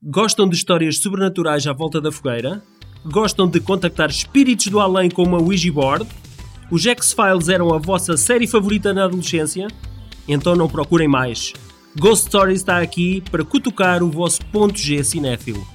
Gostam de histórias sobrenaturais à volta da fogueira? Gostam de contactar espíritos do além com uma Ouija board? Os X-Files eram a vossa série favorita na adolescência? Então não procurem mais. Ghost Stories está aqui para cutucar o vosso ponto G cinéfilo.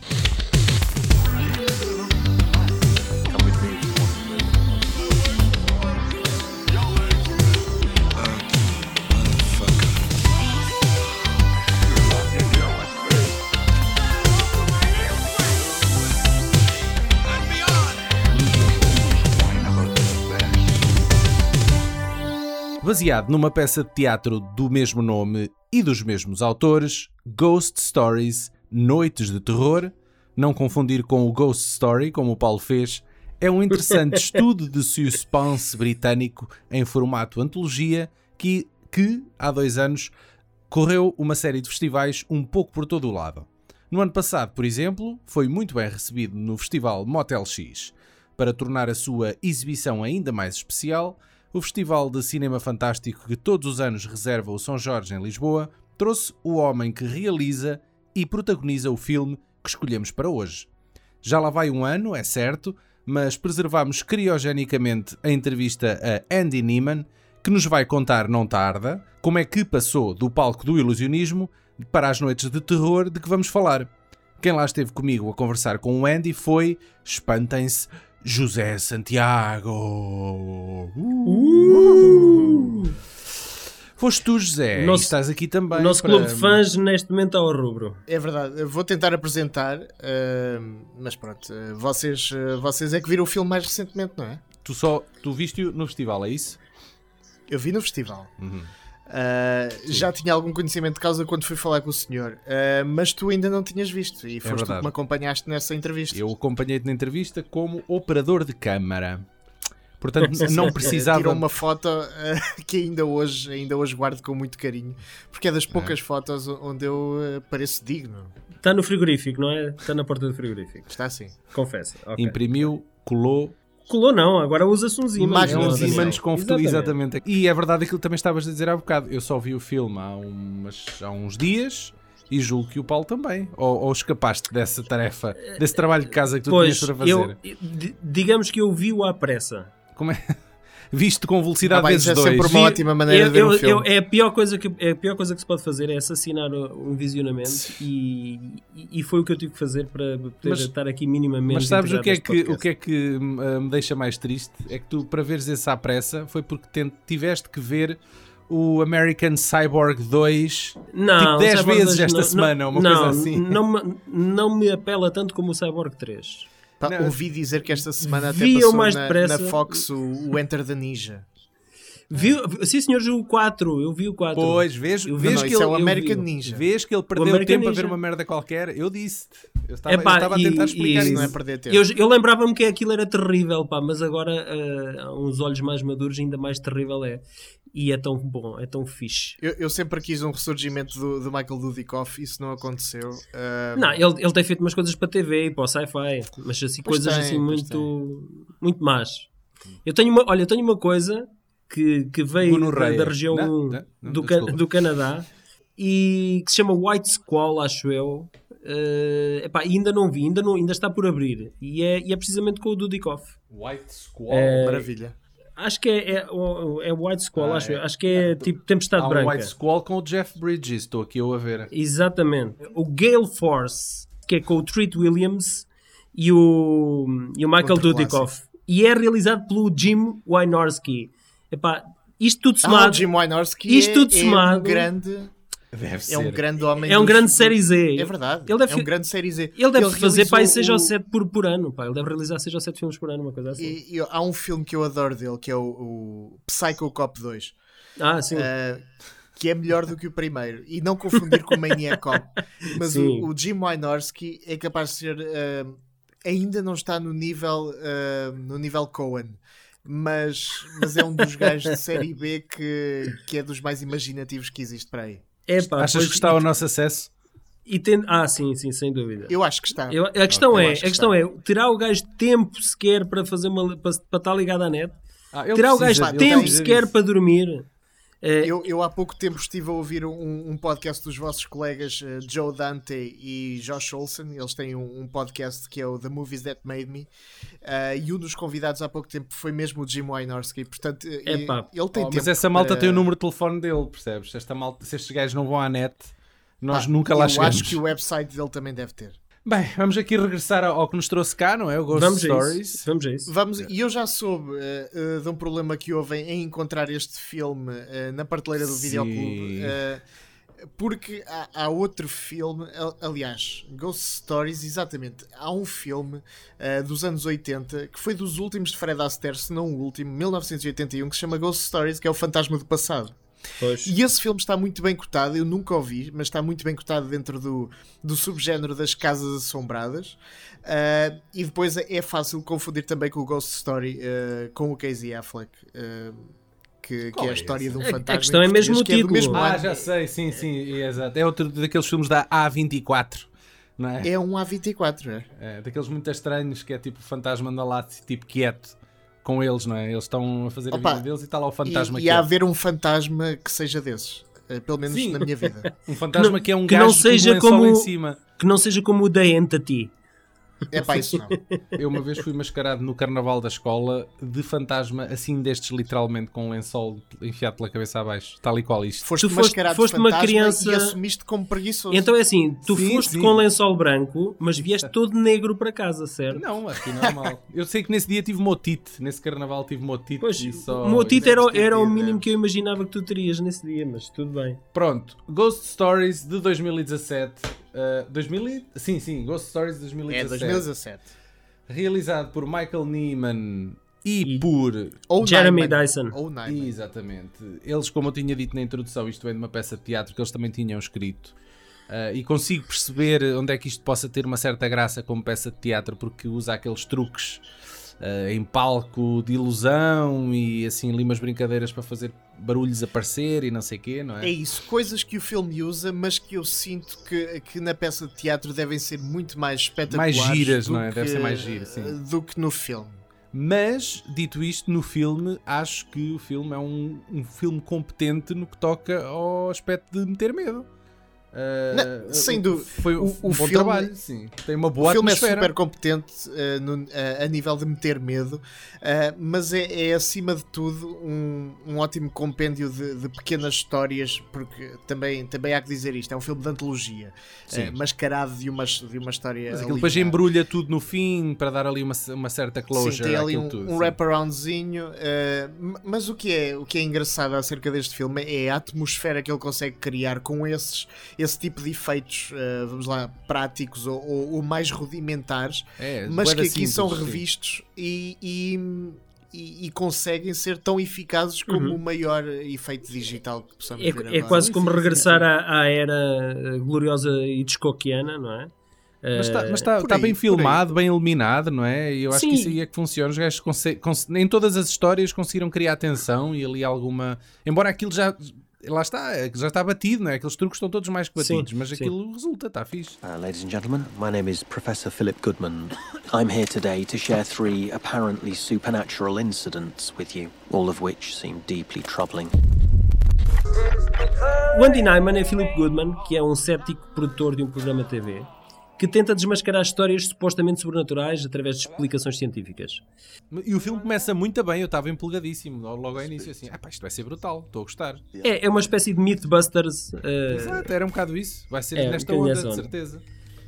Baseado numa peça de teatro do mesmo nome e dos mesmos autores, Ghost Stories Noites de Terror, não confundir com o Ghost Story, como o Paulo fez, é um interessante estudo de suspense britânico em formato antologia que, que, há dois anos, correu uma série de festivais um pouco por todo o lado. No ano passado, por exemplo, foi muito bem recebido no festival Motel X. Para tornar a sua exibição ainda mais especial, o Festival de Cinema Fantástico que todos os anos reserva o São Jorge em Lisboa trouxe o homem que realiza e protagoniza o filme que escolhemos para hoje. Já lá vai um ano, é certo, mas preservamos criogenicamente a entrevista a Andy Neiman, que nos vai contar, não tarda, como é que passou do palco do ilusionismo para as noites de terror de que vamos falar. Quem lá esteve comigo a conversar com o Andy foi, espantem-se, José Santiago. Uh! Foste tu, José, Nosso- estás aqui também. O nosso para- clube de fãs neste momento ao rubro. É verdade, eu vou tentar apresentar, ah, mas pronto, ah, vocês, ah, vocês é que viram o filme mais recentemente, não é? Tu só tu viste-o no festival, é isso? Eu vi no festival. Uhum. Ah, já tinha algum conhecimento de causa quando fui falar com o senhor, ah, mas tu ainda não tinhas visto e foste tu É que me acompanhaste nessa entrevista. Eu acompanhei-te na entrevista como operador de câmara. Portanto, não Tirou precisava. uma foto ah, que ainda hoje, ainda hoje guardo com muito carinho, porque é das poucas fotos onde eu pareço digno. Está no frigorífico, não é? Está na porta do frigorífico. Está assim. Confessa. Ok. Imprimiu, colou. Colou não, agora usa-se uns ímãs. Mais Daniel? ímãs com exatamente. E é verdade aquilo que também estavas a dizer há bocado. Eu só vi o filme há, umas, há uns dias e julgo que o Paulo também. Ou, ou escapaste dessa tarefa, desse trabalho de casa que tu Pois, tinhas para fazer. eu, di- digamos que eu vi-o à pressa. Como é? Viste com velocidade Ah, bem, vezes isso é dois. sempre uma ótima maneira eu, de ver um eu- filme. eu- é, a pior coisa que, é a pior coisa que se pode fazer é assassinar o- um visionamento e, e- foi o que eu tive que fazer para poder Mas- estar aqui minimamente Mas sabes o integrado que, é que, o que é que me deixa mais triste? É que tu, para veres esse à pressa, foi porque tiveste que ver o American Cyborg 2 Não, tipo 10 Cyborg vezes 2 esta não- semana, uma não, coisa assim. Não, me- não me apela tanto como o Cyborg 3. Pá, Não, ouvi dizer que esta semana até passou mais na, depressa. na Fox o, o Enter the Ninja. Viu, sim, senhor, o 4. Eu vi o 4. Pois, vês, Eu vi- vês não, que ele, é o American vi. Ninja. vês que ele perdeu tempo a Ninja. ver uma merda qualquer. Eu disse eu estava, Epá, eu estava a e- tentar explicar e- isso. Não é perder tempo. Eu, eu lembrava-me que aquilo era terrível, pá, mas agora, a uns olhos mais maduros, ainda mais terrível é. E é tão bom, é tão fixe. Eu, eu sempre quis um ressurgimento do, do Michael Dudikoff, isso não aconteceu. Ah, Não, ele, ele tem feito umas coisas para TV e para o sci-fi, mas assim, Pois coisas tem, assim muito, muito más. Eu tenho uma, olha, eu tenho uma coisa que, que veio da, da região Não, não, não, do, Ca- desculpa. do Canadá e que se chama White Squall, acho eu. Eh, epá, e ainda não vi, ainda, não, ainda está por abrir. E é, e é precisamente com o Dudikoff. White Squall. É, Maravilha. Acho que é, é, é White Squall, Ah, acho, é. eu. acho que é tipo Tempestade Há um Branca. White Squall com o Jeff Bridges. Estou aqui eu a ver. Exatamente. O Gale Force, que é com o Treat Williams e o, e o Michael Outro Dudikoff. E é realizado pelo Jim Wynorski. Epá, isto tudo Ah, somado o Jim Wynorski Isto é, tudo é somado- um grande, Deve é um grande homem. é um grande série Z. É verdade. Ele deve, é um grande série Z. ele deve fazer pá, realizou 6 ou o- 7 por, por ano. Pá. Ele deve realizar 6 ou 7 filmes por ano, uma coisa assim. E, e há um filme que eu adoro dele, que é o, o Psycho Cop 2. Ah, sim. Uh, que é melhor do que o primeiro. E não confundir com o Maniac Cop. Mas o, o Jim Wynorski é capaz de ser. uh, ainda não está no nível, uh, no nível Cohen. Mas, mas é um dos gajos de série B que, que é dos mais imaginativos que existe para aí. Epá, Achas pois- que está ao nosso acesso? e tem- Ah, sim, sim, sem dúvida. Eu acho que está. Eu- a questão é, a que questão está. é, terá o gajo tempo sequer para fazer uma para, para estar ligado à net? Ah, Terá o precisa- gajo ele tempo sequer para dormir? Eh, Eu, eu há pouco tempo estive a ouvir um, um podcast dos vossos colegas eh, Joe Dante e Josh Olsen. Eles têm um, um podcast que é o The Movies That Made Me. Eh, e um dos convidados há pouco tempo foi mesmo o Jim Wynorski. Portanto, Epá. ele tem Oh, tempo mas essa malta para- tem o número de telefone dele, percebes? Esta malta, se estes gajos não vão à net, nós Pá, nunca lá eu chegamos. acho que o website dele também deve ter. Bem, vamos aqui regressar ao, que nos trouxe cá, não é? O Ghost vamos a Stories. isso. Vamos a isso. Vamos, e eu já soube eh, de um problema que houve em encontrar este filme eh, na prateleira do Sim. videoclube. eh, porque há, há outro filme, al- aliás, Ghost Stories, exatamente. Há um filme dos anos 80 que foi dos últimos de Fred Astaire, se não o último, 1981, que se chama Ghost Stories, que é o Fantasma do Passado. Pois. E esse filme está muito bem cotado, eu nunca o vi, mas está muito bem cotado dentro do, do subgénero das casas assombradas. Ah, e depois é, é fácil confundir também com o Ghost Story, ah, com o Casey Affleck, ah, que, que é a é história esse? de um A- a fantasma. questão é mesmo o é do título. mesmo Ah, ano. já sei, sim, sim, exato. É outro daqueles filmes da A24, não é? É um A24, é? É, daqueles muito estranhos que é tipo fantasma anda lá, tipo quieto, com eles, não é? Eles estão a fazer a Opa, vida deles e está lá o fantasma E, e há a quieto. haver um fantasma que seja desses. ah, pelo menos Sim. na minha vida. Um fantasma Que que, não- é um que gajo não seja com um como- em cima. Que não seja como o The Entity. É pá, isso não. Eu uma vez fui mascarado no carnaval da escola de fantasma, assim destes literalmente, com um lençol enfiado pela cabeça abaixo. Tal e qual isto. Foste Tu foste- mascarado de foste uma fantasma criança- e assumiste como preguiçoso. Então é assim, tu Sim, foste sim. com lençol branco, mas vieste todo negro para casa, certo? Não, aqui normal. Eu sei que nesse dia tive motite, nesse carnaval tive motite. Pois, e só... o meu título era, era o mínimo é. que eu imaginava que tu terias nesse dia, mas tudo bem. Pronto, Ghost Stories de 2017. Uh, 2000 e- Sim, sim, Ghost Stories de É 2017. 2017. Realizado por Michael Neiman e, E- por. Ou Jeremy Nyman. Dyson. Ou. Exatamente. Eles, como eu tinha dito na introdução, isto vem de uma peça de teatro que eles também tinham escrito. Uh, e consigo perceber onde é que isto possa ter uma certa graça como peça de teatro, porque usa aqueles truques uh, em palco de ilusão e assim ali umas brincadeiras para fazer barulhos aparecer e não sei o quê, não é? É isso, coisas que o filme usa, mas que eu sinto que, que na peça de teatro devem ser muito mais espetaculares. Mais giras, não é? Deve que- ser mais giro, sim. Do que no filme. Mas, dito isto, no filme, acho que o filme é um, um filme competente no que toca ao aspecto de meter medo. Uh, Não, sem dúvida. Foi O- um o bom filme- trabalho, sim. Tem uma boa o filme atmosfera. é super competente eh, no- eh, a nível de meter medo, eh, mas é, é, acima de tudo um, um ótimo compêndio de, de pequenas histórias, porque também, também há que dizer isto: é um filme de antologia, eh, mascarado de uma, de uma história. Mas aquilo depois linear. embrulha tudo no fim para dar ali uma, uma certa closure Sim, tem ali um, tudo. um wraparoundzinho, eh, mas o que, é, o que é engraçado acerca deste filme é a atmosfera que ele consegue criar com esses, esse tipo de efeitos, eh, vamos lá, práticos ou, ou- ou mais rudimentares, É, mas que aqui são simples, sim. revistos e, e- e- e conseguem ser tão eficazes como o maior efeito digital que possamos ver Uhum. É, é agora. quase como regressar sim. À, à era gloriosa Hitchcockiana, não é? Mas está Eh, tá, tá aí, bem filmado, bem iluminado, não é? E eu acho Sim. que isso aí é que funciona. Os gajos em todas as histórias conseguiram criar atenção e ali alguma. Embora aquilo já. Lá está, que já está batido, não é? Aqueles truques estão todos mais que Sim, batidos, mas sim. aquilo resulta, está fixe. Uh, ladies and gentlemen, my name is Professor Philip Goodman. I'm here today to share three apparently supernatural incidents with you, all of which seem deeply troubling. O Andy Nyman é Philip Goodman, que é um cético produtor de um programa de TV, que tenta desmascarar histórias supostamente sobrenaturais através de explicações científicas. E o filme começa muito bem, eu estava empolgadíssimo logo ao início, assim, ah pá, isto vai ser brutal, estou a gostar. É, é uma espécie de Mythbusters. eh, Exato, era um bocado isso, vai ser É, nesta onda, de certeza.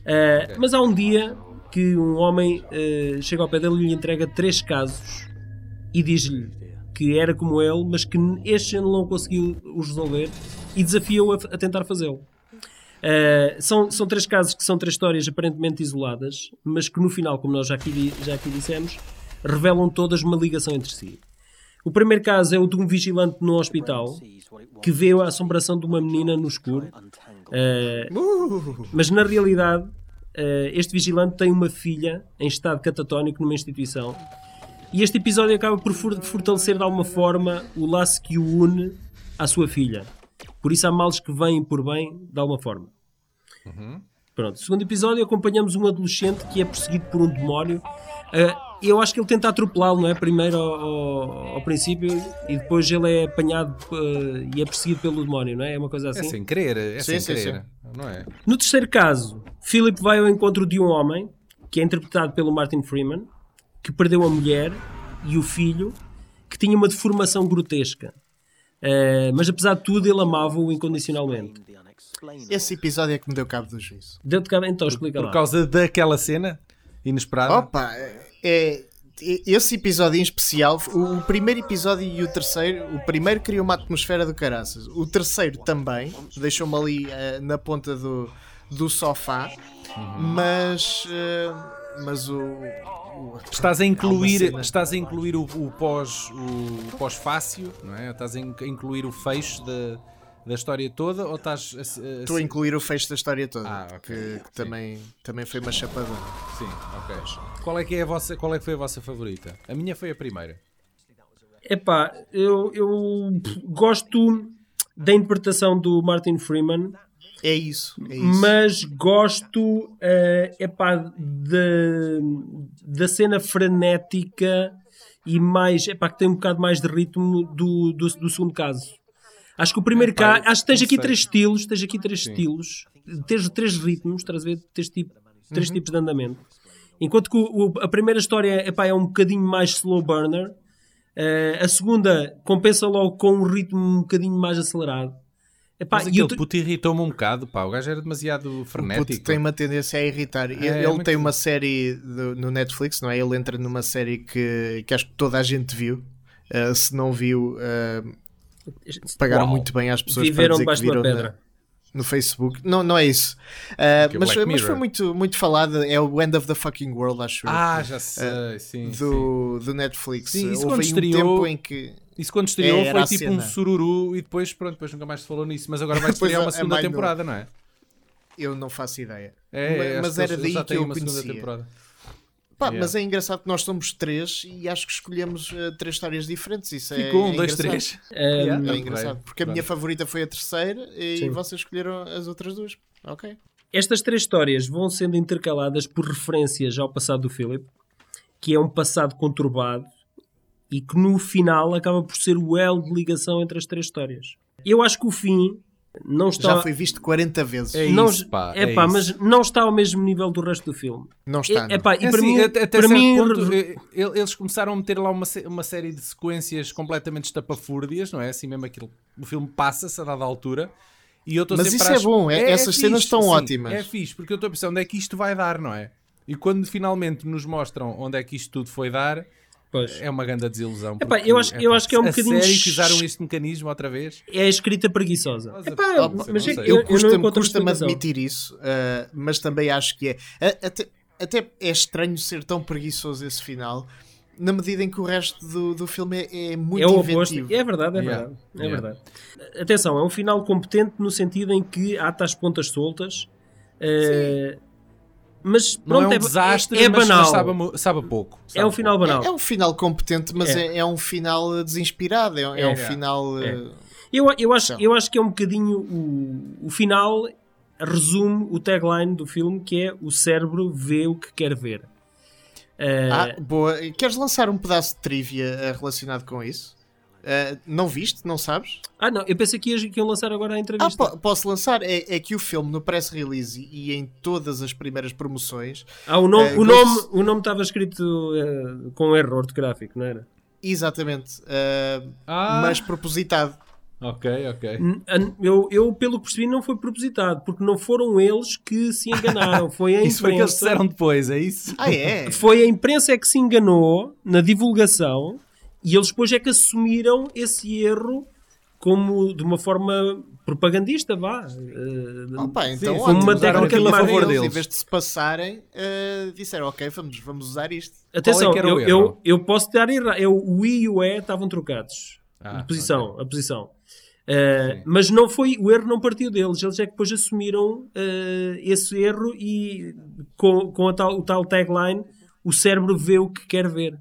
eh, Mas há um dia que um homem eh, chega ao pé dele e lhe entrega três casos e diz-lhe que era como ele, mas que este ele não conseguiu os resolver e desafia-o a, a tentar fazê-lo. Eh, são, são três casos que são três histórias aparentemente isoladas, mas que no final, como nós já aqui, já aqui dissemos, revelam todas uma ligação entre si. O primeiro caso é o de um vigilante no hospital que vê a assombração de uma menina no escuro. Uh, mas na realidade, eh, este vigilante tem uma filha em estado catatónico numa instituição. E este episódio acaba por for- fortalecer de alguma forma o laço que o une à sua filha. Por isso há males que vêm por bem de alguma forma. Pronto, no segundo episódio acompanhamos um adolescente que é perseguido por um demónio. Uh, eu acho que ele tenta atropelá-lo, não é? Primeiro ao, ao, ao, princípio e depois ele é apanhado uh, e é perseguido pelo demónio, não é? É uma coisa assim. É sem querer, é sim, sem sim, querer. sim. Não é? No terceiro caso, Philip vai ao encontro de um homem que é interpretado pelo Martin Freeman que perdeu a mulher e o filho que tinha uma deformação grotesca. Uh, mas apesar de tudo, ele amava-o incondicionalmente. Esse episódio é que me deu cabo do juízo. Deu-te cabo, então explica Por lá. causa daquela cena inesperada. Opa, é, é- esse episódio em especial, o, o primeiro episódio e o terceiro, o primeiro criou uma atmosfera do caraças. O terceiro também, deixou-me ali eh, na ponta do, do sofá, mas, eh, mas o, o- Estás a incluir, cena. estás a incluir o, o pós o pós-fácio, não é? Estás a incluir o fecho da, da história toda ou estás a, a- Estou a incluir o fecho da história toda, Ah, ok. que, que também, também foi uma chapadona. Sim, ok. Qual é que é a vossa, qual é que foi a vossa favorita? A minha foi a primeira. Epá, eu, eu gosto da interpretação do Martin Freeman, É isso, é isso. mas gosto eh, epá, da, da cena frenética e mais, epá, que tem um bocado mais de ritmo do, do, do segundo caso. Acho que o primeiro Epá, caso, acho que tens aqui sei. três estilos, tens aqui três estilos, tens três ritmos, estás a ver? Tens tipo, três tipos de andamento. Enquanto que o- o- a primeira história epá, é um bocadinho mais slow burner, eh, a segunda compensa logo com um ritmo um bocadinho mais acelerado. Epá, Mas e aquele te- puto irritou-me um bocado, pá. O gajo era demasiado O frenético. puto tem uma tendência a irritar. Ele, É, ele muito- tem uma série do- no Netflix, não é? Ele entra numa série que, que acho que toda a gente viu. Uh, se não viu, uh, pagaram Uau. muito bem às pessoas Viveram para dizer que viram na- pedra. no Facebook. Não, não é isso. Uh, é mas, Black mas foi muito, muito falado. É o End of the Fucking World, acho eu. Ah, já sei, sim, sim. do, do Netflix. Sim, isso Houve quando um estreou- tempo em que. Isso quando estreou É, foi tipo um sururu e depois, pronto, depois nunca mais se falou nisso. Mas agora vai Depois estrear uma a segunda mãe do- temporada, não é? Eu não faço ideia. É, mas que era daí que eu uma segunda conhecia. temporada. Pá, Yeah. mas é engraçado que nós somos três e acho que escolhemos uh, três histórias diferentes. Isso é, Ficou um, é dois, engraçado. três. Um, É engraçado, porque a minha favorita foi a terceira e Sim. vocês escolheram as outras duas. Ok. Estas três histórias vão sendo intercaladas por referências ao passado do Philip, que é um passado conturbado e que no final acaba por ser o elo de ligação entre as três histórias. Eu acho que o fim não está. Já foi visto 40 vezes. É não, isso, pá, é é pá, isso. mas não está ao mesmo nível do resto do filme. Não está. É, é pá, e É para assim, mim, até, até para certo mim ponto, eh, ele- eles começaram a meter lá uma, uma série de sequências completamente estapafúrdias, não é? Assim mesmo aquilo. O filme passa-se a dada altura. E eu estou Mas sempre isso é bom, é- essas cenas estão sim, ótimas. É fixe, porque eu estou a pensar onde é que isto vai dar, não é? E quando finalmente nos mostram onde é que isto tudo foi dar, Pois. é uma grande desilusão. Epá, eu acho- eu acho que é um a bocadinho sério que usaram este mecanismo outra vez. é a escrita preguiçosa. Mas, Epá, ah, mas não é sei. eu não custa-me admitir isso, uh, mas também acho que é. Até, até é estranho ser tão preguiçoso esse final, na medida em que o resto do, do filme é, é muito É o oposto. inventivo. É verdade, é Yeah. verdade. É Yeah. verdade. Atenção, é um final competente no sentido em que ata as pontas soltas. eh, mas Não pronto, é um desastre, é, é mas, banal. mas sabe, sabe pouco. é sabe um final banal. É, é um final competente, mas É. é, é um final desinspirado. É, é É. um final. É. uh, Eu, eu, acho, Então. eu acho que é um bocadinho o, o final resume o tagline do filme que é o cérebro vê o que quer ver. Eh, Ah, boa. Queres lançar um pedaço de trivia uh, relacionado com isso? Uh, não viste? Não sabes? ah, não, eu pensei que ias, que iam lançar agora a Ah, entrevista. po- posso lançar? É, é que o filme no press release e em todas as primeiras promoções, Ah, o nome eh, o Ghost- nome o nome estava escrito eh, com erro ortográfico, não era? exatamente, uh, Ah. mas propositado. Ok, ok. Eu, eu, pelo que percebi, não foi propositado, porque não foram eles que se enganaram. Foi a Isso foi o que eles imprensa. disseram depois, é isso? Ah, é? Foi a imprensa é que se enganou na divulgação e eles depois é que assumiram esse erro como de uma forma propagandista, vá. Eh, Opa, então Sim, ótimo, uma técnica a favor marketing. deles. Em vez de se passarem, uh, disseram, ok, vamos, vamos usar isto. Atenção, é que era eu, eu, eu posso dar errado. Eu, o I e o E estavam trocados. Ah, de posição, a posição. Eh, mas não foi, o erro não partiu deles, eles é que depois assumiram esse erro e com, com a tal, o tal tagline o cérebro vê o que quer ver.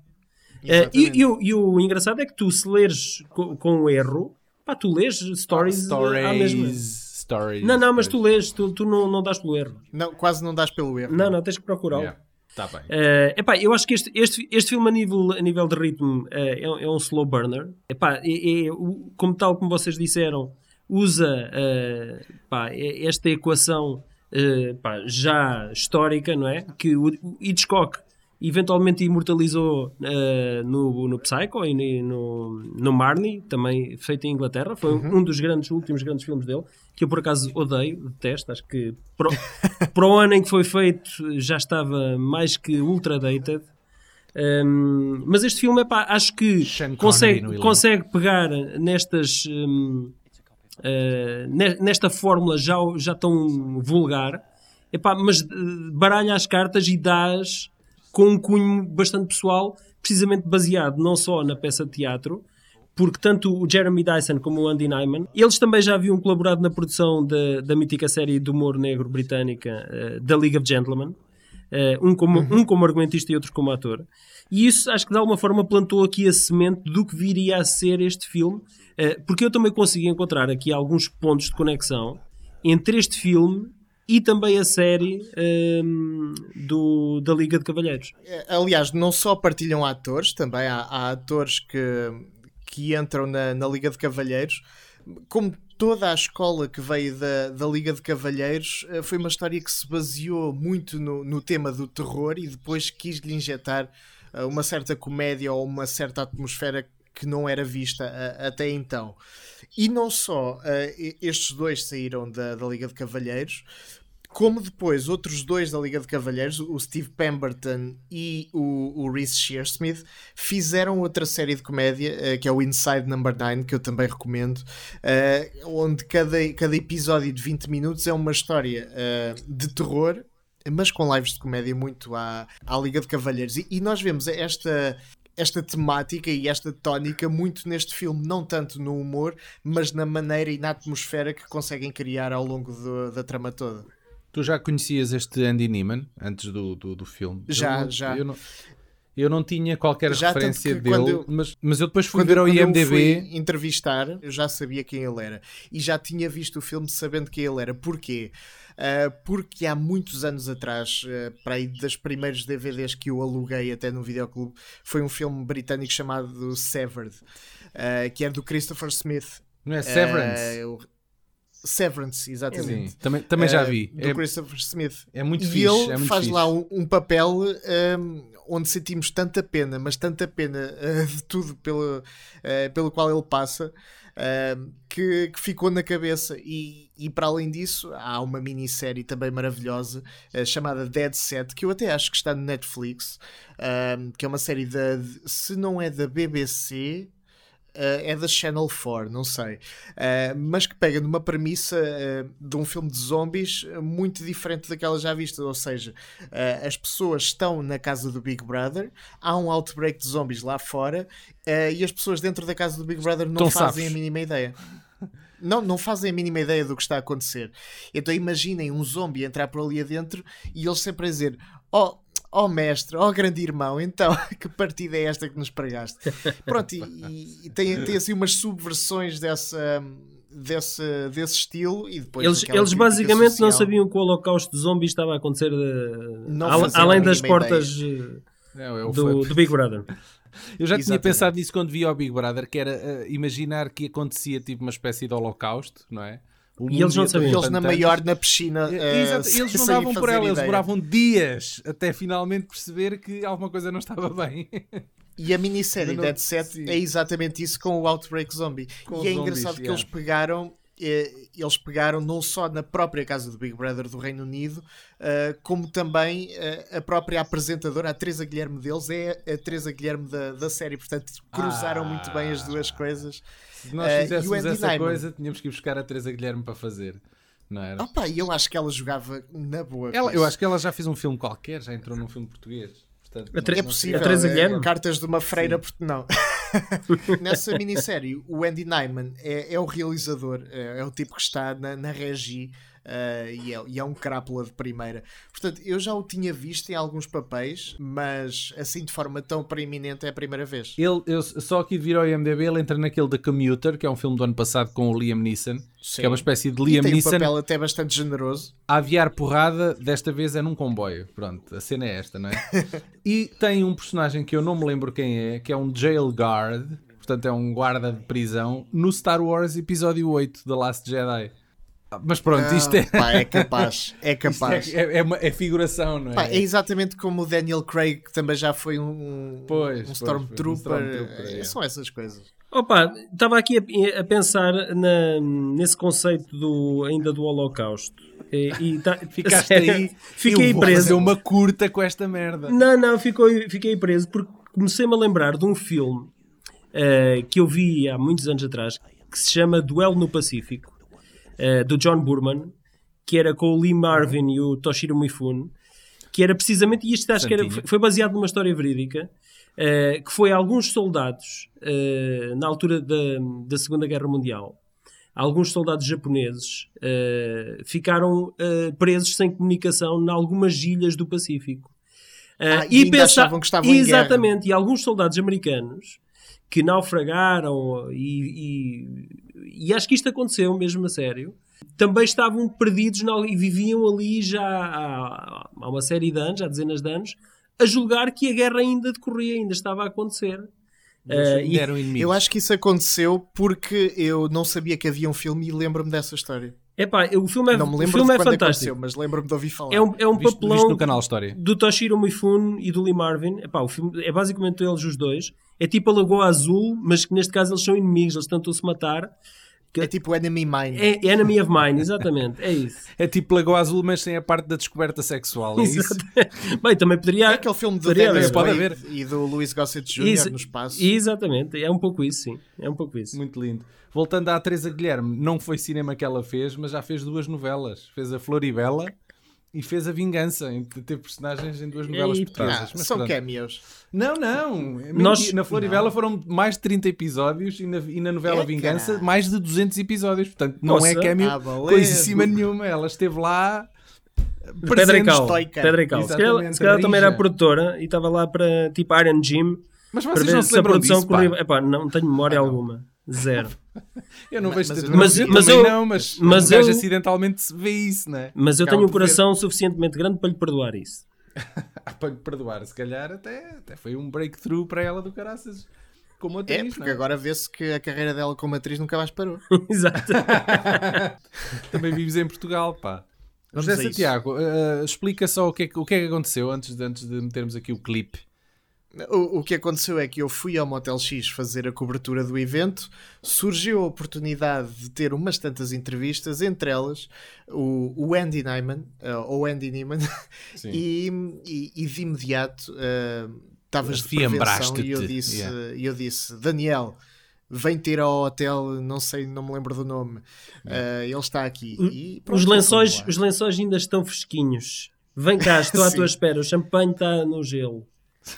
Eh, e, e o, e o engraçado é que tu se leres co- com, o erro, pá, tu lês stories, eh, à mesma. Stories. Stories. Não, não, mas tu lês, tu, tu não, não dás pelo erro. Não, quase não dás pelo erro. Não, não, tens que procurá-lo. Yeah. Tá bem. Eh, epá, eu acho que este, este, este filme a nível, a nível de ritmo eh, é, um- é um slow burner. Epá, é, é, como tal como vocês disseram, usa eh, pá, é- esta equação eh, pá, já histórica, não é? Que o, o Hitchcock eventualmente imortalizou eh, no, no Psycho e no, no Marnie, também feito em Inglaterra. Foi um- um dos grandes, últimos grandes filmes dele, que eu por acaso odeio, detesto. Acho que para, o- para o ano em que foi feito já estava mais que ultra dated. Um, mas este filme, epá, acho que consegue, consegue pegar nestas. um, uh, ne- nesta fórmula já, já tão vulgar, epá, mas uh, baralha as cartas e dás com um cunho bastante pessoal, precisamente baseado não só na peça de teatro, porque tanto o Jeremy Dyson como o Andy Nyman, eles também já haviam colaborado na produção da, da mítica série de humor negro britânica uh, The League of Gentlemen, uh, um, como, um como argumentista e outro como ator. E isso acho que de alguma forma plantou aqui a semente do que viria a ser este filme, uh, porque eu também consegui encontrar aqui alguns pontos de conexão entre este filme e também a série um, do, da Liga de Cavalheiros. É, Aliás, não só partilham atores, também há, há atores que, que entram na, na Liga de Cavalheiros. Como toda a escola que veio da, da Liga de Cavalheiros, eh, foi uma história que se baseou muito no, no tema do terror e depois quis-lhe injetar eh, uma certa comédia ou uma certa atmosfera que não era vista até então. E não só uh, estes dois saíram da, da Liga de Cavalheiros, como depois outros dois da Liga de Cavalheiros, o Steve Pemberton e o, o Reese Shearsmith, fizeram outra série de comédia uh, que é o Inside Number 9, que eu também recomendo, uh, onde cada, cada episódio de 20 minutos é uma história uh, de terror. Mas com lives de comédia muito à, à Liga de Cavalheiros. E, e nós vemos esta, esta temática e esta tónica muito neste filme, não tanto no humor, mas na maneira e na atmosfera que conseguem criar ao longo do, da trama toda. Tu já conhecias este Andy Neiman antes do, do, do filme? Já, eu não, já. Eu não, eu não tinha qualquer Já, referência dele, eu- mas, mas eu depois fui Quando, ver ao IMDB. fui entrevistar, eu já sabia quem ele era. E já tinha visto o filme sabendo quem ele era. Porquê? Ah, porque há muitos anos atrás, ah, para aí das primeiros DVDs que eu aluguei até no videoclube, foi um filme britânico chamado Severed, ah, que era do Christopher Smith. Não é Severance? Severance, exatamente. Sim, também, também já vi. Do É, Christopher Smith. é muito e fixe. ele é muito faz fixe. lá um, um papel um, onde sentimos tanta pena, mas tanta pena uh, de tudo pelo, uh, pelo qual ele passa, um, que, que ficou na cabeça. E, e para além disso, há uma minissérie também maravilhosa uh, chamada Dead Set, que eu até acho que está no Netflix, um, que é uma série da, se não é da BBC. Uh, é da Channel 4, não sei. Uh, mas que pega numa premissa uh, de um filme de zombies muito diferente daquela já vista. Ou seja, as pessoas estão na casa do Big Brother, há um outbreak de zombies lá fora e as pessoas dentro da casa do Big Brother não Tão fazem safos. a mínima ideia. Não, não fazem a mínima ideia do que está a acontecer. Então imaginem um zombie entrar por ali adentro e eles sempre a dizer: Oh, oh mestre, oh grande irmão, então que partida é esta que nos pregaste? Pronto, e, e- e tem, tem assim umas subversões dessa, desse, desse estilo e depois. Eles, eles basicamente não social. sabiam que o holocausto de zombies estava a acontecer de- Não ale- faziam além das portas É, é o eh, do, do Big Brother. Eu já tinha Exatamente. pensado nisso quando vi ao Big Brother, que era eh, imaginar que acontecia tipo uma espécie de holocausto, não é? O E eles não ia sabiam. Eles na maior, na piscina. Eh, exato, sem- eles não davam por ela, eles ideia. demoravam dias até finalmente perceber que alguma coisa não estava bem. E a minissérie Dead Set sim. é exatamente isso com o Outbreak Zombie. Com e é zombies, engraçado que yeah. eles pegaram. eh, Eles pegaram não só na própria casa do Big Brother do Reino Unido, eh, como também a própria apresentadora, a Teresa Guilherme deles, é a Teresa Guilherme da, da série. Portanto, cruzaram Ah. muito bem as duas coisas. Se nós Eh, fizéssemos Andy essa Nyman? coisa, tínhamos que ir buscar a Teresa Guilherme para fazer. Não era? Opa, e eu acho que ela jogava na boa. Ela, eu acho que ela já fez um filme qualquer, já entrou num filme português. Portanto, A É não- possível. A Teresa é, Guilherme? Cartas de uma freira, porque não. Nessa minissérie, o Andy Nyman é, é o realizador, é, é o tipo que está na, na regi Uh, e, é, e, é, um crápula de primeira. Portanto, eu já o tinha visto em alguns papéis, mas assim de forma tão preeminente é a primeira vez. Ele, eu, só aqui de vir ao IMDB, ele entra naquele The Commuter, que é um filme do ano passado com o Liam Neeson, Sim. que é uma espécie de Liam e tem Neeson. um papel até bastante generoso. A aviar porrada, desta vez é num comboio. Pronto, a cena é esta, não é? e tem um personagem que eu não me lembro quem é, que é um jail guard, portanto é um guarda de prisão, no Star Wars Episódio 8 The Last Jedi. Mas pronto, ah, isto é. Pá, é capaz. É capaz. É, é, uma, é, figuração, não é? Pá, é exatamente como o Daniel Craig, que também já foi um, pois, um Stormtrooper. Um Stormtrooper é. São essas coisas. Opa, estava aqui a, a pensar na, nesse conceito do, ainda do Holocausto. E, e tá, Ficaste aí. Fiquei eu vou preso. fazer uma curta com esta merda. Não, não, ficou, fiquei preso porque comecei-me a lembrar de um filme uh, que eu vi há muitos anos atrás que se chama Duelo no Pacífico uh, do John Burman, que era com o Lee Marvin e o Toshiro Mifune, que era precisamente, e isto acho que era, foi baseado numa história verídica, uh, que foi alguns soldados, uh, na altura da, da Segunda Guerra Mundial, alguns soldados japoneses ficaram presos sem comunicação em algumas ilhas do Pacífico. Ah, e, e pensavam que estavam Exatamente, e alguns soldados americanos que naufragaram e, e, e, acho que isto aconteceu mesmo a sério. Também estavam perdidos na, e viviam ali já há, há, uma série de anos, há dezenas de anos, a julgar que a guerra ainda decorria, ainda estava a acontecer. Uh, eu acho que isso aconteceu porque eu não sabia que havia um filme e lembro-me dessa história. Epá, o filme é, não me lembro o filme de é fantástico. Mas lembro-me de ouvir falar. É um, é um visto, papelão visto no canal História. do Toshiro Mifune e do Lee Marvin. Epá, o filme é basicamente eles os dois. É tipo a Lagoa Azul, mas que neste caso eles são inimigos, eles tentam se matar. É tipo Enemy Mine. É Enemy of Mine, exatamente, é isso. É tipo Lagoa Azul, mas sem a parte da descoberta sexual, é isso? Bem, também poderia... É aquele filme do Dennis pode haver. e do Louis Gossett Jr. Isso, no espaço. Exatamente, é um pouco isso, sim. É um pouco isso. Muito lindo. Voltando à Teresa Guilherme, não foi cinema que ela fez, mas já fez duas novelas. Fez a Floribela e fez a vingança. Teve personagens em duas novelas portuguesas. Ah, são pronto. cameos. Não, não. Nós, na Floribela foram mais de 30 episódios e na, e na novela é, Vingança cara. mais de 200 episódios. Portanto, não Nossa. é cameo ah, coisíssima nenhuma. Ela esteve lá. Pedra e Cal. Pedra e Cal. Se calhar, se calhar também era produtora e estava lá para tipo Iron Jim. Mas vocês não se lembram disso, corria... Epá, não tenho memória ah, alguma. Zero. eu não vejo mas, mas, eu, mas eu, não, mas, mas eu, acidentalmente vê isso, né? Mas eu tenho um coração ver. suficientemente grande para lhe perdoar isso. para lhe perdoar, se calhar até, até foi um breakthrough para ela do caraças. Como atriz, é, porque não? agora vê-se que a carreira dela como atriz nunca mais parou. Exato. Também vives em Portugal, pá. José Santiago, uh, explica só o que, é, o que é que aconteceu antes de, antes de metermos aqui o clipe. O, o, que aconteceu é que eu fui ao Motel X fazer a cobertura do evento, surgiu a oportunidade de ter umas tantas entrevistas, entre elas o, o Andy Nyman, uh, ou Andy Neiman, e, e, e, de imediato uh, estavas de prevenção e eu disse, yeah. eu disse, Daniel, vem ter ao hotel, não sei, não me lembro do nome, uh, ele está aqui. E, pronto, os, lençóis, os lençóis ainda estão fresquinhos. Vem cá, estou à tua espera, o champanhe está no gelo.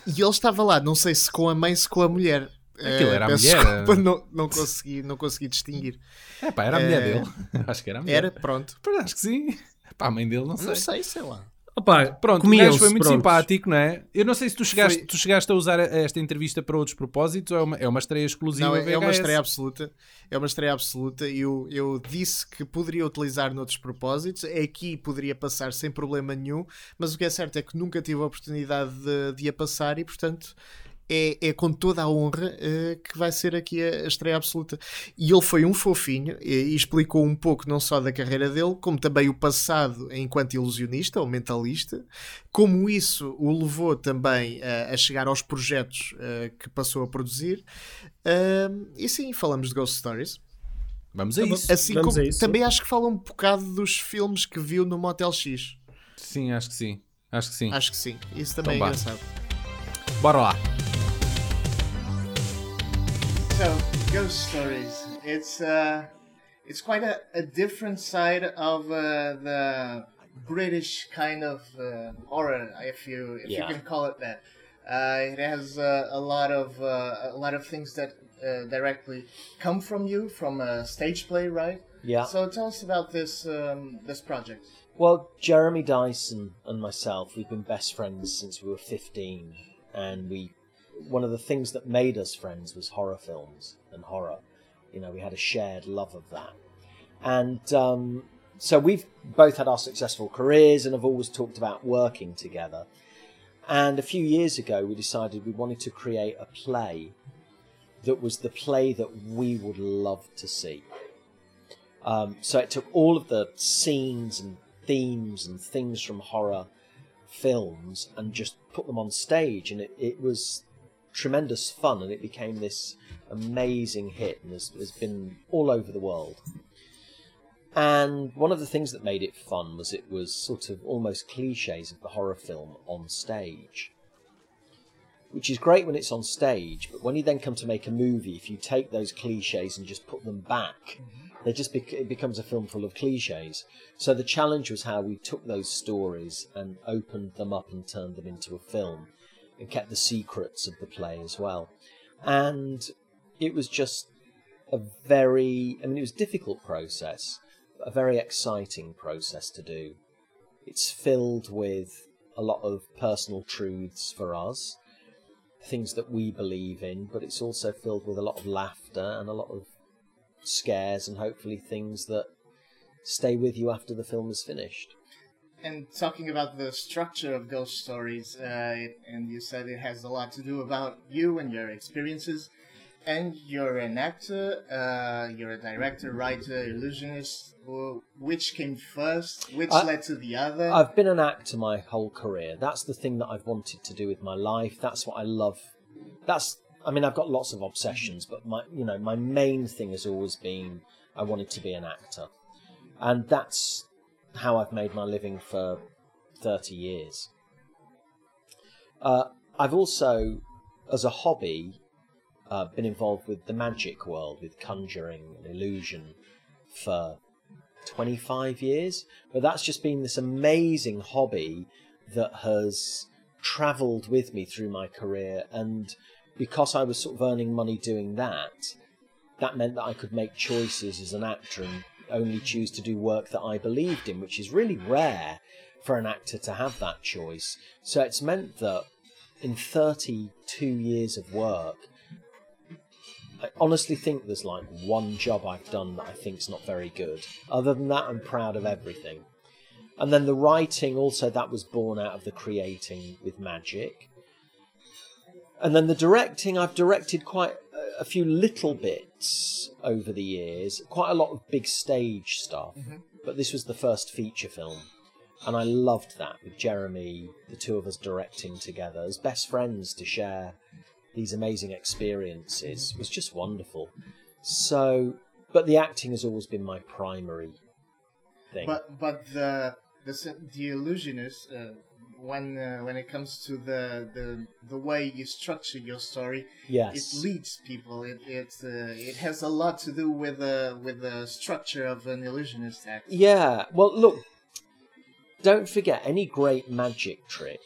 E ele estava lá, não sei se com a mãe, se com a mulher. Aquilo era uh, a mulher. Desculpa, não, não, consegui, não consegui distinguir. É pá, era a mulher uh, dele. Acho que era a mulher. Era, pronto. Mas acho que sim. Pá, a mãe dele, não sei. Não sei, sei lá. Opa, pronto, o gajo foi muito pronto. simpático, não é? Eu não sei se tu chegaste, foi... tu chegaste a usar esta entrevista para outros propósitos ou é uma, é uma estreia exclusiva. Não, é uma estreia absoluta. É uma estreia absoluta. e Eu, eu disse que poderia utilizar noutros propósitos. Aqui poderia passar sem problema nenhum, mas o que é certo é que nunca tive a oportunidade de, de a passar e, portanto, é, é com toda a honra uh, que vai ser aqui a, a, estreia absoluta. E ele foi um fofinho e, e, explicou um pouco não só da carreira dele, como também o passado enquanto ilusionista ou mentalista, como isso o levou também uh, a chegar aos projetos uh, que passou a produzir. e sim, falamos de Ghost Stories. Vamos a isso. Assim Vamos como, a isso. Também acho que fala um bocado dos filmes que viu no Motel X. Sim, acho que sim. Acho que sim. Acho que sim. Isso também então, é engraçado. Bora lá. So, ghost stories. It's uh, it's quite a, a different side of uh, the British kind of uh, horror, if you if yeah. you can call it that. Uh, it has uh, a lot of uh, a lot of things that uh, directly come from you from a stage play, right? Yeah. So tell us about this um, this project. Well, Jeremy Dyson and myself, we've been best friends since we were 15, and we one of the things that made us friends was horror films and horror. You know, we had a shared love of that, and um, so we've both had our successful careers and have always talked about working together. And a few years ago, we decided we wanted to create a play that was the play that we would love to see. Um, so it took all of the scenes and themes and things from horror films and just put them on stage, and it, it was tremendous fun, and it became this amazing hit, and has, has been all over the world. And one of the things that made it fun was it was sort of almost cliches of the horror film on stage. Which is great when it's on stage, but when you then come to make a movie, if you take those cliches and just put them back, mm-hmm. they just bec- it becomes a film full of cliches. So the challenge was how we took those stories and opened them up and turned them into a film, kept the secrets of the play as well. And it was just a very, I mean, it was a difficult process, a very exciting process to do. It's filled with a lot of personal truths for us, things that we believe in, but it's also filled with a lot of laughter and a lot of scares and hopefully things that stay with you after the film is finished. And talking about the structure of ghost stories, uh, it- and you said it has a lot to do about you and your experiences. And you're an actor, uh, you're a director, writer, illusionist. Which came first? Which I- led to the other? I've been an actor my whole career. That's the thing that I've wanted to do with my life. That's what I love. That's I mean I've got lots of obsessions, but my you know my main thing has always been I wanted to be an actor, and that's how I've made my living for thirty years. Uh, I've also, as a hobby, uh, been involved with the magic world, with conjuring and illusion, for 25 years, but that's just been this amazing hobby that has traveled with me through my career. And because I was sort of earning money doing that, that meant that I could make choices as an actor and only choose to do work that I believed in, which is really rare for an actor to have that choice. So it's meant that in 32 years of work, I honestly think there's like one job I've done that I think's not very good. Other than that, I'm proud of everything. And then the writing also that was born out of the creating with magic. And then the directing, I've directed quite a- few little bits over the years, quite a lot of big stage stuff. But this was the first feature film. And I loved that with Jeremy, the two of us directing together as best friends to share these amazing experiences it was just wonderful. So, but the acting has always been my primary thing. But but the the the illusionist uh, when uh, when it comes to the the the way you structure your story, yes. it leads people. It it uh, it has a lot to do with the with the structure of an illusionist act. Yeah. Well, look. Don't forget, any great magic trick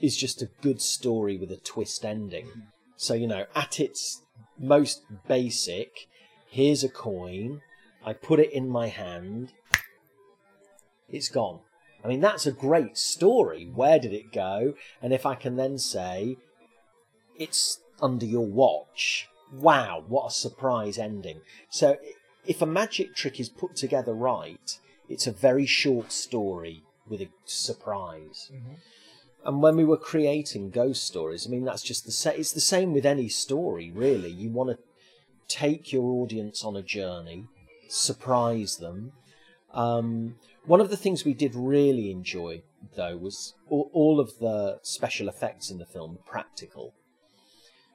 is just a good story with a twist ending. So you know, at its most basic, here's a coin. I put it in my hand. It's gone. I mean, that's a great story. Where did it go? And if I can then say, it's under your watch. Wow, what a surprise ending. So, if a magic trick is put together right, it's a very short story with a surprise. And when we were creating ghost stories, I mean, that's just the same. It's the same with any story, really. You want to take your audience on a journey, surprise them. Um, one of the things we did really enjoy, though, was all, of the special effects in the film practical.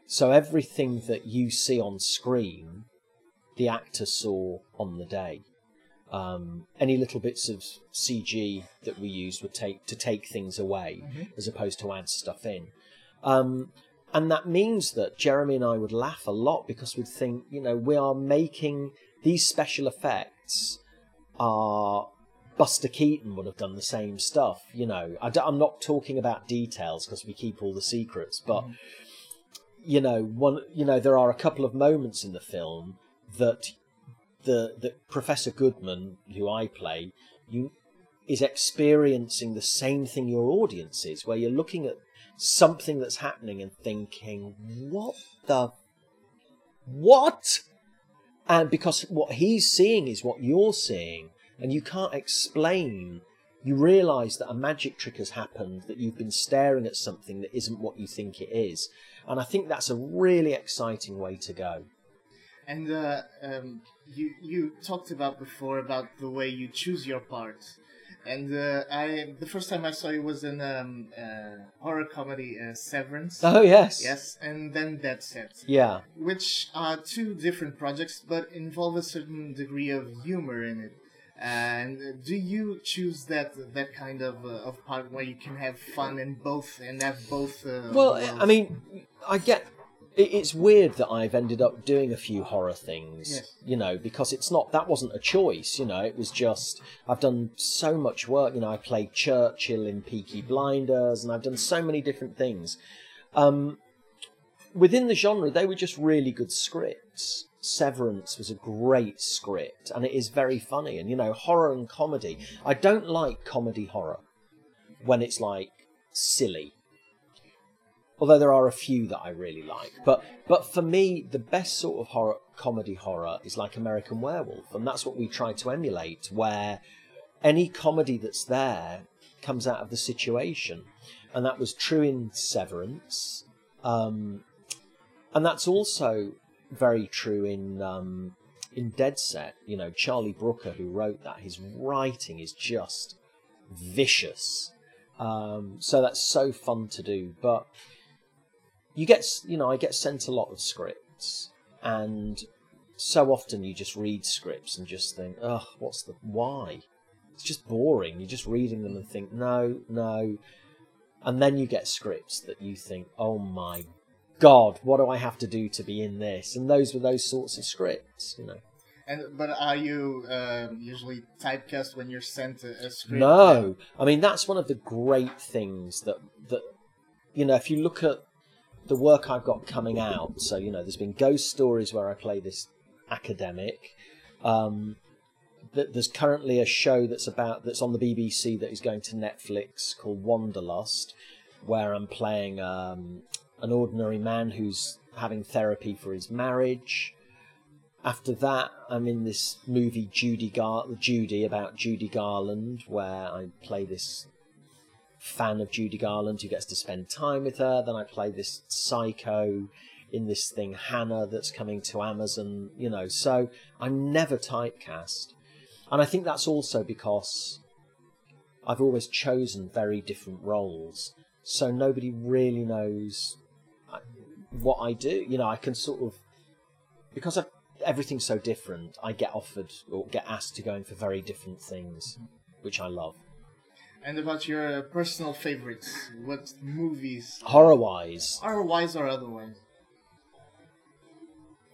So everything that you see on screen, the actor saw on the day. Um, any little bits of CG that we used would take to take things away, as opposed to add stuff in. Um, and that means that Jeremy and I would laugh a lot because we'd think, you know, we are making these special effects are Buster Keaton would have done the same stuff. You know, I am not talking about details because we keep all the secrets, but mm. you know, one, you know, there are a couple of moments in the film that the the Professor Goodman, who I play, you is experiencing the same thing your audience is, where you're looking at something that's happening and thinking, "What the what?" And because what he's seeing is what you're seeing, and you can't explain you realise that a magic trick has happened, that you've been staring at something that isn't what you think it is. And I think that's a really exciting way to go. And uh, um, you you talked about before about the way you choose your parts. And uh, I the first time I saw you was in um, uh, horror comedy uh, Severance. Oh yes, Yes, and then Dead Set. yeah, which are two different projects but involve a certain degree of humor in it. And do you choose that that kind of uh, of part where you can have fun in both and have both? Uh, Well, worlds? I mean, I get. It's weird that I've ended up doing a few horror things, Yes. you know, because it's not that wasn't a choice, you know. It was just I've done so much work, you know. I played Churchill in Peaky Blinders, and I've done so many different things. Um, within the genre, they were just really good scripts. Severance was a great script, and it is very funny. And you know, horror and comedy. I don't like comedy horror when it's like silly although there are a few that I really like. But but for me, the best sort of horror comedy horror is like American Werewolf, and that's what we try to emulate, where any comedy that's there comes out of the situation, and that was true in Severance, um, and that's also very true in. Um, in Dead Set, you know, Charlie Brooker, who wrote that, his writing is just vicious. Um, so that's so fun to do. But you get you know i get sent a lot of scripts and so often you just read scripts and just think oh what's the why it's just boring you're just reading them and think no no and then you get scripts that you think oh my god what do i have to do to be in this and those were those sorts of scripts you know and but are you um, usually typecast when you're sent a, a script? No, I mean that's one of the great things that that you know if you look at the work I've got coming out. So you know, there's been Ghost Stories where I play this academic. Um, th- there's currently a show that's about that's on the BBC that is going to Netflix called Wanderlust, where I'm playing um, an ordinary man who's having therapy for his marriage. After that, I'm in this movie Judy Gar- Judy about Judy Garland, where I play this fan of Judy Garland who gets to spend time with her. Then I play this psycho in this thing Hannah that's coming to Amazon. You know, so I'm never typecast, and I think that's also because I've always chosen very different roles, so nobody really knows what I do. You know, I can sort of because I've, everything's so different. I get offered or get asked to go in for very different things, which I love. And about your personal favorites, what movies, Horror wise, horror wise or otherwise?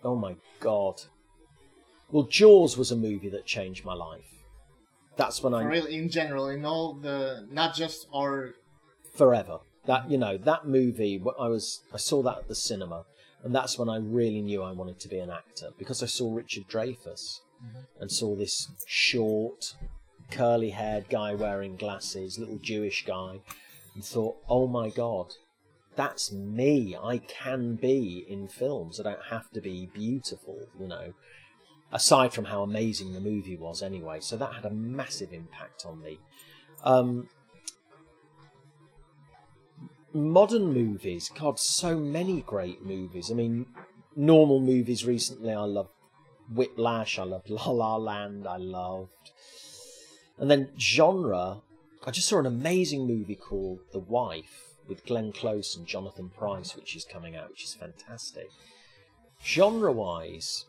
oh my god. Well, Jaws was a movie that changed my life. That's when I Really, in general, in all the not just horror. forever. That you know that movie. I was I saw that at the cinema, and that's when I really knew I wanted to be an actor because I saw Richard Dreyfuss and saw this short, curly-haired guy wearing glasses, little Jewish guy, and thought, oh my god, that's me. I can be in films. I don't have to be beautiful. You know. Aside from how amazing the movie was, anyway, so that had a massive impact on me. Um, modern movies, God, so many great movies. I mean, normal movies recently, I loved Whiplash, I loved La La Land, I loved. And then genre, I just saw an amazing movie called The Wife with Glenn Close and Jonathan Price, which is coming out, which is fantastic. Genre wise,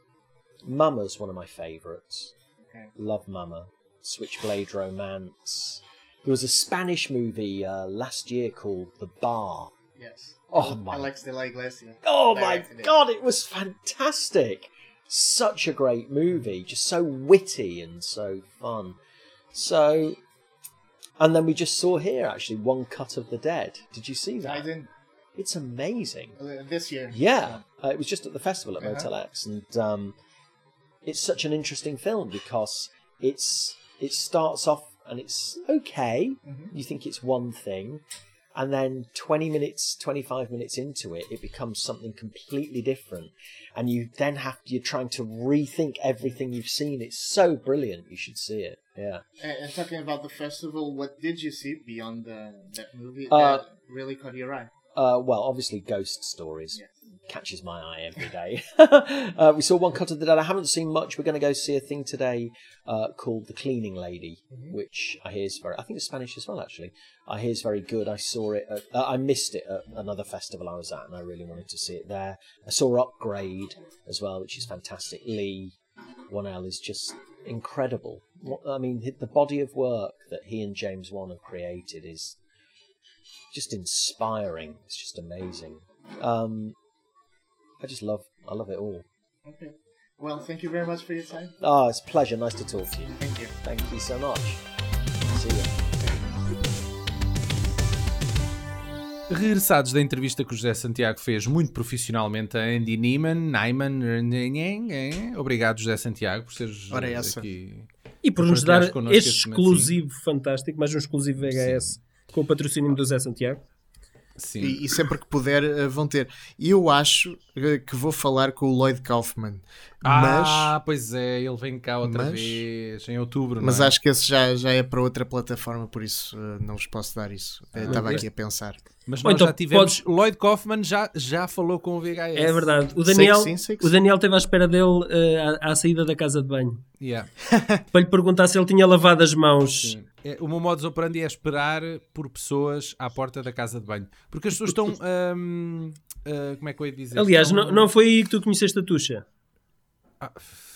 Mama's one of my favourites. Okay. Love Mama. Switchblade Romance. There was a Spanish movie uh, last year called The Bar. Yes. Oh my Alex de la Iglesia. Oh my directed it. god, it was fantastic! Such a great movie, just so witty and so fun. So, and then we just saw here actually one cut of the dead. Did you see that? I didn't It's amazing. uh, this year. Yeah, uh, it was just at the festival at Uh-huh. Motel X, and um, it's such an interesting film because it's it starts off and it's okay. You think it's one thing, and then 20 minutes 25 minutes into it it becomes something completely different. And you then have you're trying to rethink everything you've seen. It's so brilliant. You should see it. Yeah. And, and talking about the festival, what did you see beyond the, that movie Uh, that really caught your eye? Uh, well obviously ghost stories Yeah. catches my eye every day. Uh, we saw one cut of the dead. I haven't seen much. We're going to go see a thing today uh, called the cleaning lady which i hear is very i think it's spanish as well actually. I hear is very good. I saw it at, uh, i missed it at another festival i was at and i really wanted to see it there. I saw upgrade as well which is fantastic. Lee 1l is just incredible. What, i mean the body of work that he and james wan have created is just inspiring it's just amazing um, I just love, I love it all. Okay. Well, thank you very much for your time. Ah, it's a pleasure. Nice to talk to you. Thank you. Thank you so much. See you. Regressados da entrevista que o José Santiago fez muito profissionalmente a Andy Neiman, Neiman, obrigado José Santiago por seres Ora, essa. aqui. E por nos dar este momento, exclusivo fantástico, mais um exclusivo VHS com o patrocínio do Zé Santiago. Sim. E, e sempre que puder, eh, vão ter. E eu acho eh, que vou falar com o Lloyd Kaufman. Ah, pois é, ele vem cá outra mas- vez em outubro. Mas, mas não é? acho que esse já, já é para outra plataforma, por isso eh, não vos posso dar isso. Eh, Estava aqui a pensar. Mas nós então já tivemos. podes- Lloyd Kaufman já, já falou com o VHS. É verdade. O Daniel, sim, sei o. Daniel esteve à espera dele eh, à, à saída da casa de banho Yeah. para lhe perguntar se ele tinha lavado as mãos. Sim. É, o meu modus operandi é esperar por pessoas à porta da casa de banho. Porque as pessoas estão. hum, ah, como é que eu ia dizer? Aliás, Estão- não, não foi aí que tu conheceste a Tuxa.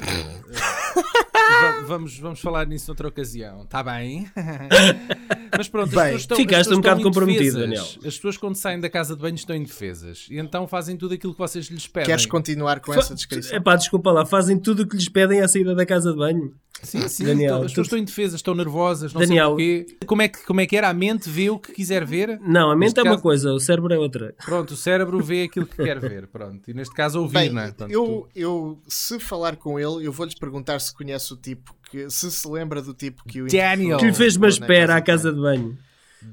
Va- vamos, vamos falar nisso noutra ocasião, está bem? Mas pronto, as Bem, pessoas estão, ficaste as pessoas um bocado comprometido. Daniel. As pessoas quando saem da casa de banho estão indefesas e então fazem tudo aquilo que vocês lhes pedem. Queres continuar com essa descrição? É pá, desculpa lá, fazem tudo o que lhes pedem à saída da casa de banho. Sim, sim, Daniel, então, as pessoas tu- estão indefesas, estão nervosas, não Daniel. sei porquê. Como é, que, como é que era? A mente vê o que quiser ver? Não, a mente Neste é uma caso- coisa, o cérebro é outra. Pronto, o cérebro vê aquilo que quer ver, pronto. E neste caso ouvir, Bem, não é? Portanto, eu, eu, se falar com ele, eu vou-lhes perguntar se conhece o tipo, que, se se lembra do tipo que o Daniel. Que lhe fez uma na espera à casa de banho.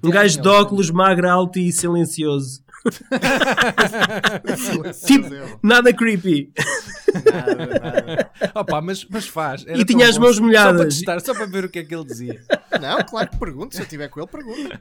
Um gajo de óculos, magro, alto e silencioso. Tipo, nada creepy. Nada, nada. Opa, mas, mas faz. Era E tinha as mãos Só molhadas. para testar, só para ver o que é que ele dizia. Não, claro que pergunto. Se eu estiver com ele, pergunto.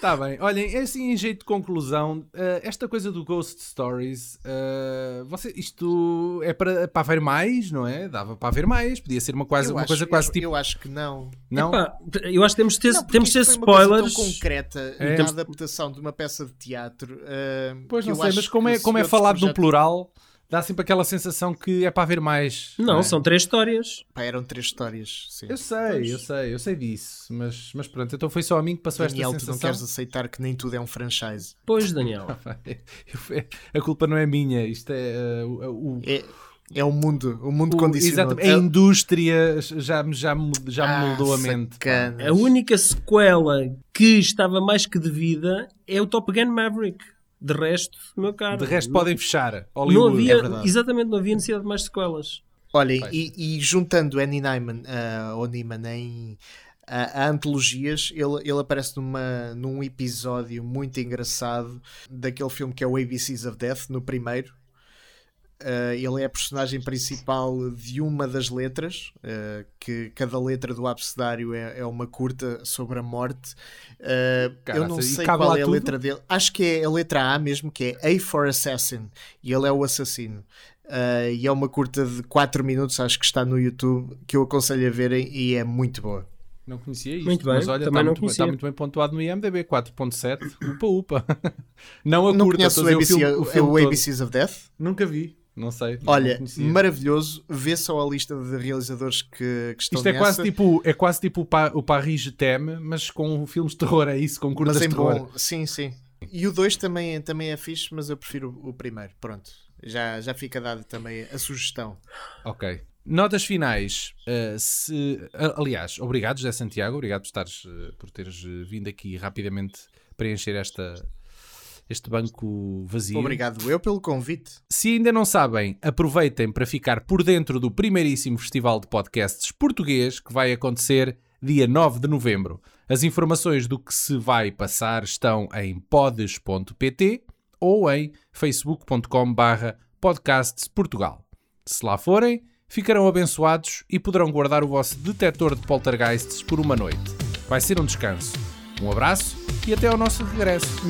Tá bem, olhem, é assim em jeito de conclusão, eh, esta coisa do Ghost Stories, eh, você, isto é para, para haver mais, não é? Dava para haver mais, podia ser uma, quase, Eu uma acho- coisa quase eu, tipo. Eu acho que não. não? Epá, eu acho que temos de ter, Não, temos de ter uma spoilers. tão concreta É. na adaptação de uma peça de teatro. ah, pois não sei, mas como é, como é falado no plural, dá sempre aquela sensação que é para haver mais. Não, é? são três histórias. Pá, eram três histórias. Sim. Eu sei, eu sei, eu sei disso, mas, mas pronto, então foi só a mim que passou Daniel, esta tu não sensação. queres aceitar que nem tudo é um franchise. Pois, Daniel. Eu- a culpa não é minha, isto é eh, o- É, é o mundo, o mundo o- condicionado. exatamente, a indústria já, me- já, já Ah, moldou a mente. sacanas. A única sequela que estava mais que devida é o Top Gun Maverick. De resto, meu caro. De resto, podem fechar. Não Hollywood. havia, é exatamente, não havia necessidade de mais sequelas. Olhem, e, e juntando Annie Nyman, uh, ou Neiman em a, a antologias, ele, ele aparece numa, num episódio muito engraçado daquele filme que é o ABCs of Death, no primeiro. Uh, ele é a personagem principal de uma das letras, uh, que cada letra do abecedário é, é uma curta sobre a morte. Uh, eu não Caraca, sei qual é a tudo? letra dele. Acho que é a letra A mesmo, que é A for Assassin, e ele é o assassino. Uh, e é uma curta de 4 minutos, acho que está no YouTube, que eu aconselho a verem e é muito boa. Não conhecia isto. Muito bem, mas olha, está não muito, conhecia. muito bem pontuado no IMDB, 4.7. Upa, upa. Não a não curta, conheço estou a o, dizer ABC, filme- o, filme o todo. ABCs of Death? Nunca vi, não sei. não Olha, conhecia. maravilhoso. Vê só a lista de realizadores que, que estão Isto é nessa. quase tipo, é quase tipo o, Pa- o Paris Je T'aime, mas com filmes de terror, é isso, com curtas de terror. bom, sim, sim. E o 2 também, também é fixe, mas eu prefiro o, primeiro. Pronto, já, já fica dada também a sugestão. Ok. Notas finais. Uh, se, a- aliás, obrigado, José Santiago. Obrigado por, estares, uh, por teres uh, vindo aqui rapidamente preencher esta, este banco vazio. Obrigado eu pelo convite. Se ainda não sabem, aproveitem para ficar por dentro do primeiríssimo festival de podcasts português que vai acontecer dia 9 de novembro. As informações do que se vai passar estão em podes.pt ou em facebook.com/barra podcastsportugal. Se lá forem, ficarão abençoados e poderão guardar o vosso detector de poltergeists por uma noite. Vai ser um descanso. Um abraço e até ao nosso regresso.